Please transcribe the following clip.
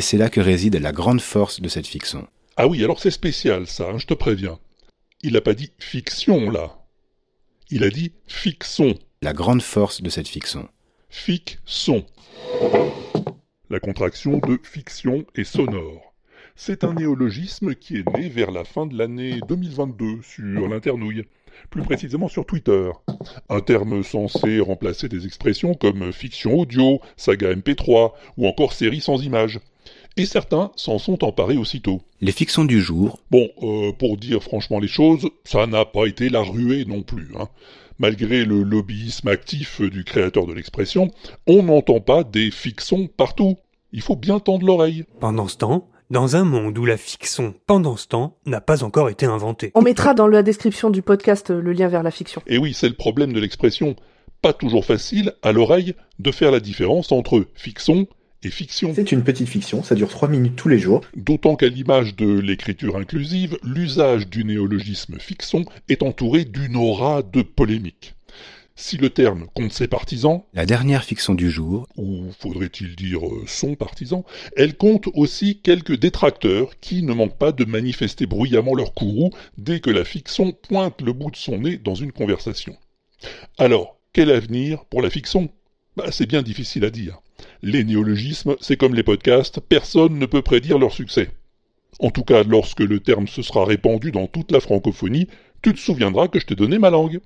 c'est là que réside la grande force de cette fiction. Ah oui, alors c'est spécial ça, hein, je te préviens. Il n'a pas dit fiction là. Il a dit fixon. La grande force de cette fiction. Fiction. La contraction de fiction et sonore. C'est un néologisme qui est né vers la fin de l'année 2022 sur l'internouille, plus précisément sur Twitter. Un terme censé remplacer des expressions comme fiction audio, saga MP3 ou encore série sans images. Et certains s'en sont emparés aussitôt. Les fictions du jour. Bon, euh, pour dire franchement les choses, ça n'a pas été la ruée non plus. Hein. Malgré le lobbyisme actif du créateur de l'expression, on n'entend pas des fictions partout. Il faut bien tendre l'oreille. Pendant ce temps, dans un monde où la fiction pendant ce temps n'a pas encore été inventée. On mettra dans la description du podcast le lien vers la fiction. Et oui, c'est le problème de l'expression. Pas toujours facile, à l'oreille, de faire la différence entre fiction et fiction. C'est une petite fiction, ça dure trois minutes tous les jours. D'autant qu'à l'image de l'écriture inclusive, l'usage du néologisme fiction est entouré d'une aura de polémique. Si le terme compte ses partisans, La dernière fiction du jour. ou faudrait-il dire euh, son partisan, elle compte aussi quelques détracteurs qui ne manquent pas de manifester bruyamment leur courroux dès que la fiction pointe le bout de son nez dans une conversation. Alors, quel avenir pour la fiction? Bah, C'est bien difficile à dire. Les néologismes, c'est comme les podcasts, personne ne peut prédire leur succès. En tout cas, lorsque le terme se sera répandu dans toute la francophonie, tu te souviendras que je t'ai donné ma langue.